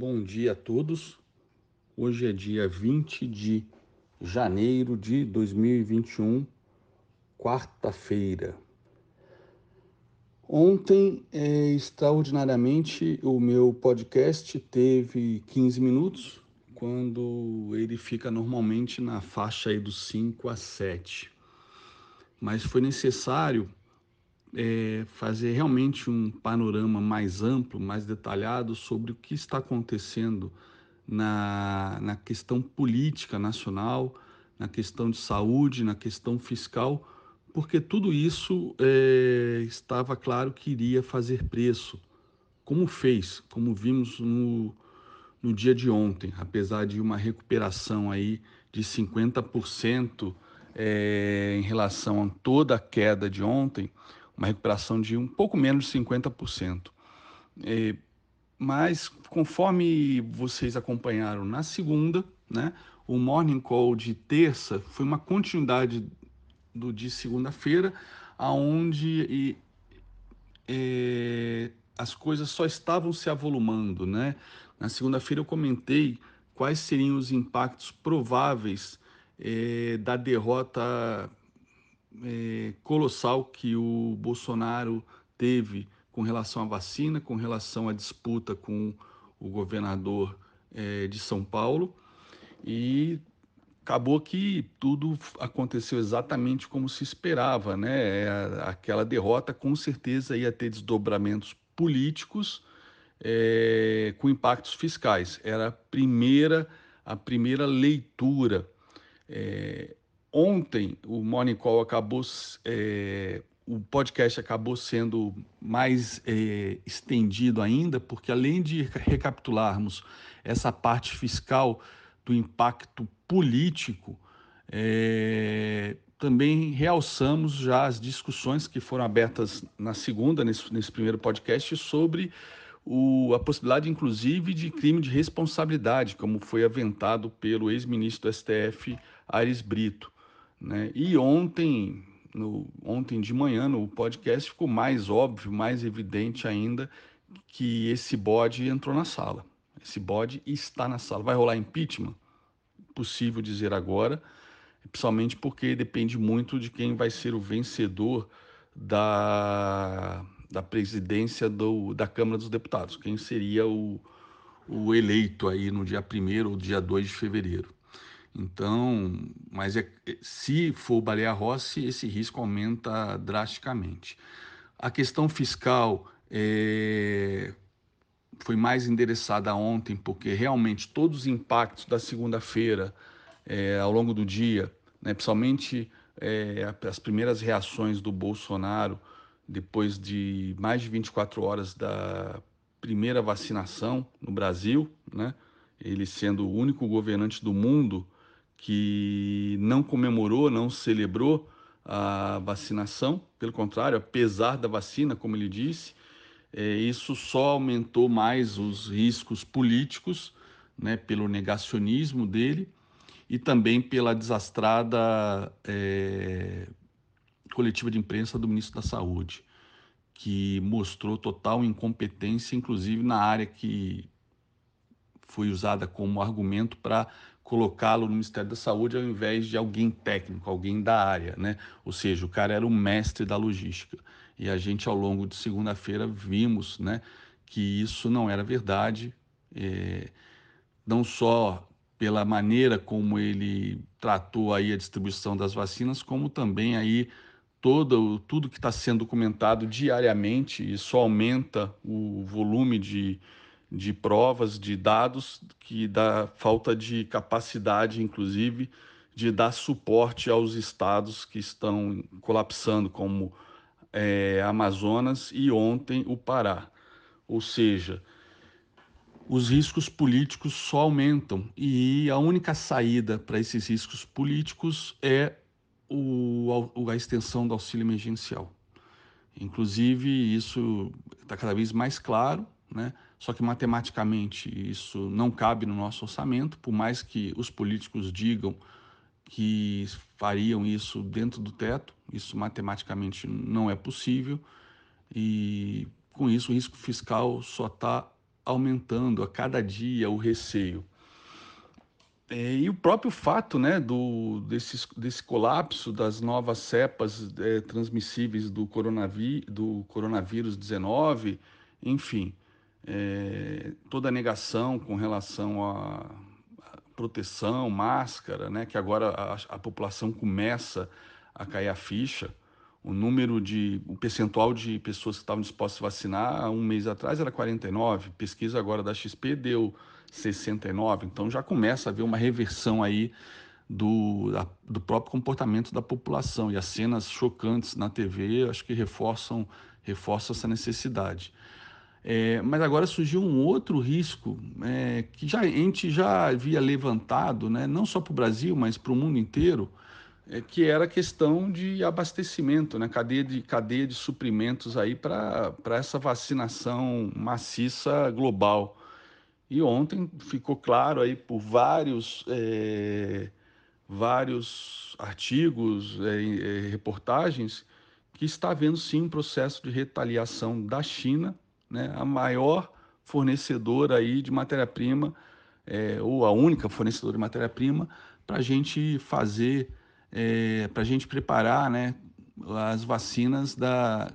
Bom dia a todos. Hoje é dia 20 de janeiro de 2021, quarta-feira. Ontem, é, extraordinariamente, o meu podcast teve 15 minutos, quando ele fica normalmente na faixa aí dos 5 a 7. Mas foi necessário é, fazer realmente um panorama mais amplo, mais detalhado sobre o que está acontecendo na, na questão política nacional, na questão de saúde, na questão fiscal, porque tudo isso é, estava claro que iria fazer preço, como fez, como vimos no, no dia de ontem, apesar de uma recuperação aí de 50% é, em relação a toda a queda de ontem, uma recuperação de um pouco menos de 50%. É, mas, conforme vocês acompanharam na segunda, né, o Morning Call de terça foi uma continuidade do de segunda-feira, aonde e, é, as coisas só estavam se avolumando. Né? Na segunda-feira eu comentei quais seriam os impactos prováveis é, da derrota é, colossal que o Bolsonaro teve com relação à vacina, com relação à disputa com o governador é, de São Paulo e acabou que tudo aconteceu exatamente como se esperava, né? É, aquela derrota com certeza ia ter desdobramentos políticos é, com impactos fiscais. Era a primeira, a primeira leitura. É, ontem o Morning Call acabou, é, o podcast acabou sendo mais é, estendido ainda, porque além de recapitularmos essa parte fiscal do impacto político, é, também realçamos já as discussões que foram abertas na segunda, nesse, nesse primeiro podcast, sobre o, a possibilidade, inclusive, de crime de responsabilidade, como foi aventado pelo ex-ministro do STF, Aires Brito. Né? E ontem, no, ontem de manhã, no podcast, ficou mais óbvio, mais evidente ainda que esse bode entrou na sala. Esse bode está na sala. Vai rolar impeachment? Possível dizer agora, principalmente porque depende muito de quem vai ser o vencedor da, da presidência do, da Câmara dos Deputados, quem seria o, o eleito aí no dia 1 ou dia 2 de fevereiro. Então, mas é, se for Baleia Rossi, esse risco aumenta drasticamente. A questão fiscal é, foi mais endereçada ontem, porque realmente todos os impactos da segunda-feira é, ao longo do dia, né, principalmente é, as primeiras reações do Bolsonaro depois de mais de 24 horas da primeira vacinação no Brasil, né, ele sendo o único governante do mundo que não comemorou, não celebrou a vacinação, pelo contrário, apesar da vacina, como ele disse, é, isso só aumentou mais os riscos políticos, né, pelo negacionismo dele e também pela desastrada é, coletiva de imprensa do ministro da Saúde, que mostrou total incompetência, inclusive na área que foi usada como argumento para colocá-lo no Ministério da Saúde ao invés de alguém técnico, alguém da área, né? Ou seja, o cara era o mestre da logística. E a gente, ao longo de segunda-feira, vimos, né, que isso não era verdade, é, não só pela maneira como ele tratou aí a distribuição das vacinas, como também aí todo tudo que está sendo documentado diariamente, isso aumenta o volume de de provas, de dados, que dá falta de capacidade, inclusive, de dar suporte aos estados que estão colapsando, como é, Amazonas e ontem o Pará. Ou seja, os riscos políticos só aumentam e a única saída para esses riscos políticos é o, a extensão do auxílio emergencial. Inclusive, isso está cada vez mais claro né? Só que matematicamente isso não cabe no nosso orçamento, por mais que os políticos digam que fariam isso dentro do teto, isso matematicamente não é possível e com isso o risco fiscal só está aumentando a cada dia o receio. É, e o próprio fato né, do, desse, desse colapso das novas cepas é, transmissíveis do, coronaví, do coronavírus 19, enfim, é, toda a negação com relação à proteção, máscara, né, que agora a, a população começa a cair a ficha. O número de, o percentual de pessoas que estavam dispostas a vacinar um mês atrás era 49, pesquisa agora da XP deu 69, então já começa a haver uma reversão aí do, da, do próprio comportamento da população e as cenas chocantes na TV acho que reforçam, reforçam essa necessidade. É, mas agora surgiu um outro risco é, que já, a gente já havia levantado, né, não só para o Brasil, mas para o mundo inteiro, é, que era a questão de abastecimento, né, cadeia de, cadeia de suprimentos aí para essa vacinação maciça global. E ontem ficou claro aí por vários, é, vários artigos, é, é, reportagens, que está havendo sim um processo de retaliação da China, né, a maior fornecedora aí de matéria-prima, é, ou a única fornecedora de matéria-prima, para a gente fazer, é, para a gente preparar né, as vacinas da,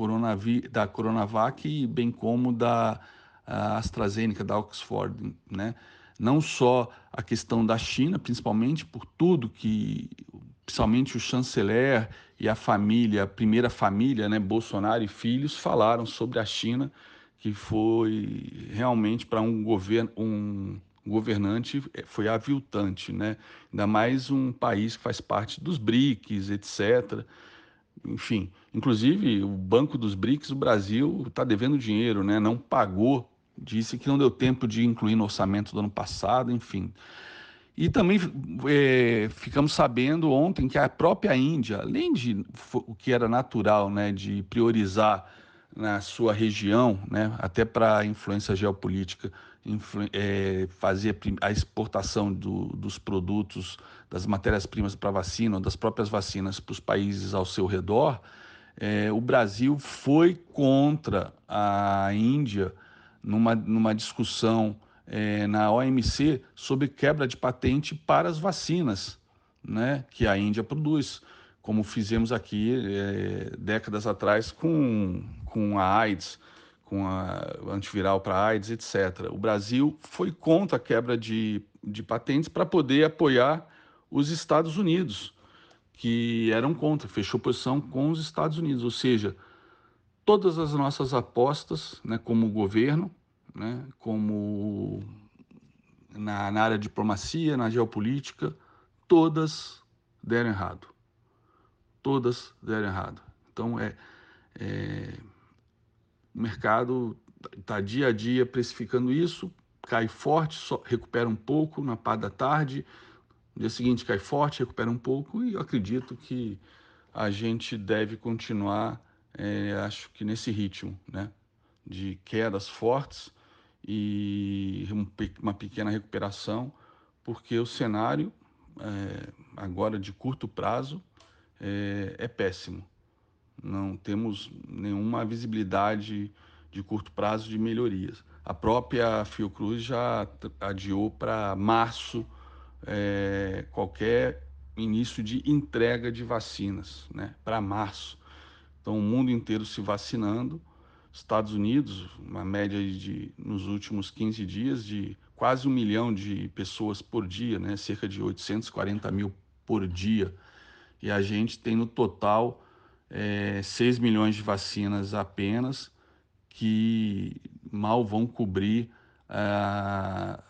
Coronavi da Coronavac, bem como da AstraZeneca, da Oxford, né? Não só a questão da China, principalmente por tudo que, principalmente o chanceler e a família, a primeira família, né, Bolsonaro e filhos, falaram sobre a China, que foi realmente para um governo, um governante eh, foi aviltante, né? Ainda mais um país que faz parte dos BRICS, etc. Enfim, inclusive o Banco dos BRICS, o Brasil está devendo dinheiro, né? Não pagou disse que não deu tempo de incluir no orçamento do ano passado, enfim. E também é, ficamos sabendo ontem que a própria Índia, além de o que era natural, né, de priorizar na sua região, né, até para a influência geopolítica, influ é, fazer a exportação do, dos produtos, das matérias-primas para vacina, das próprias vacinas para os países ao seu redor, é, o Brasil foi contra a Índia numa, numa discussão é, na OMC sobre quebra de patente para as vacinas né, que a Índia produz, como fizemos aqui é, décadas atrás com, com a AIDS, com a antiviral para AIDS, etc. O Brasil foi contra a quebra de, de patentes para poder apoiar os Estados Unidos, que eram contra, fechou posição com os Estados Unidos, ou seja, todas as nossas apostas, né, como governo, né, como na, na área de diplomacia, na geopolítica, todas deram errado. Todas deram errado. Então, é, é o mercado está dia a dia precificando isso, cai forte, só, recupera um pouco na parte da tarde, no dia seguinte cai forte, recupera um pouco, e eu acredito que a gente deve continuar, é, acho que nesse ritmo, né? De quedas fortes e uma pequena recuperação, porque o cenário é, agora de curto prazo é, é, péssimo. Não temos nenhuma visibilidade de curto prazo de melhorias. A própria Fiocruz já adiou para março é, qualquer início de entrega de vacinas, né, para março. Então, o mundo inteiro se vacinando Estados Unidos, uma média de, nos últimos 15 dias, de quase um milhão de pessoas por dia, né? cerca de 840 mil por dia. E a gente tem no total é, 6 milhões de vacinas apenas, que mal vão cobrir, ah,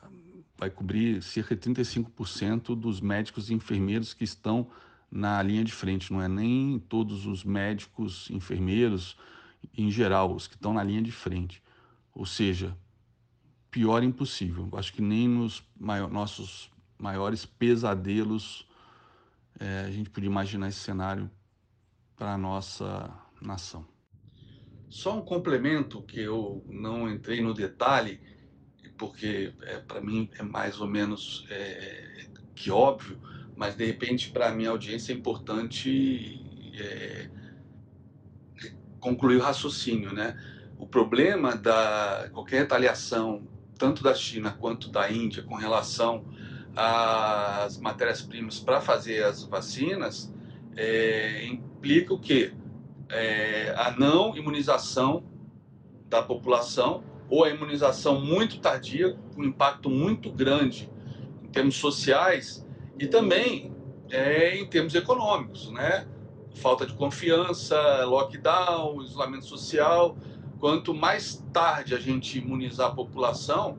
vai cobrir cerca de 35% dos médicos e enfermeiros que estão na linha de frente, não é nem todos os médicos, enfermeiros, em geral, os que estão na linha de frente. Ou seja, pior impossível. Acho que nem nos nossos maiores pesadelos é, a gente podia imaginar esse cenário para a nossa nação. Só um complemento que eu não entrei no detalhe, porque é, para mim é mais ou menos é, que óbvio, mas de repente para a minha audiência é importante é, concluir o raciocínio, né? o problema da qualquer retaliação, tanto da China quanto da Índia, com relação às matérias-primas para fazer as vacinas, é, implica o quê? É, a não imunização da população ou a imunização muito tardia, com impacto muito grande em termos sociais e também é, em termos econômicos, né? Falta de confiança, lockdown, isolamento social. Quanto mais tarde a gente imunizar a população,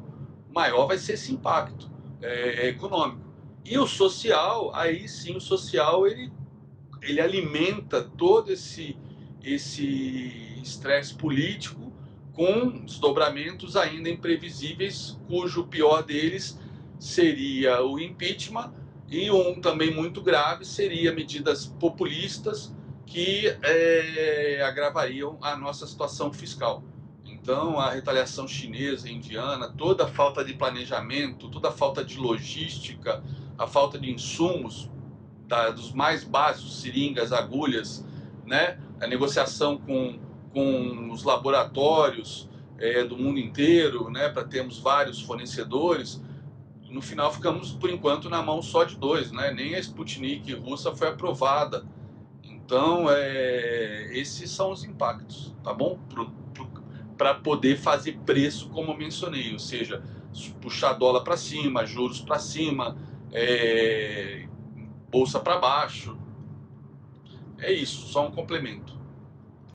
maior vai ser esse impacto é, econômico. E o social, aí sim, o social ele, ele alimenta todo esse esse estresse político com desdobramentos ainda imprevisíveis, cujo pior deles seria o impeachment e um também muito grave seria medidas populistas que é, agravariam a nossa situação fiscal. Então, a retaliação chinesa, indiana, toda a falta de planejamento, toda a falta de logística, a falta de insumos, dos mais básicos, seringas, agulhas, né? a negociação com com os laboratórios é, do mundo inteiro, né, para termos vários fornecedores. No final, ficamos, por enquanto, na mão só de dois, né? nem a Sputnik russa foi aprovada. Então, é, esses são os impactos, tá bom? Para poder fazer preço, como eu mencionei, ou seja, puxar dólar para cima, juros para cima, é, bolsa para baixo. É isso, só um complemento.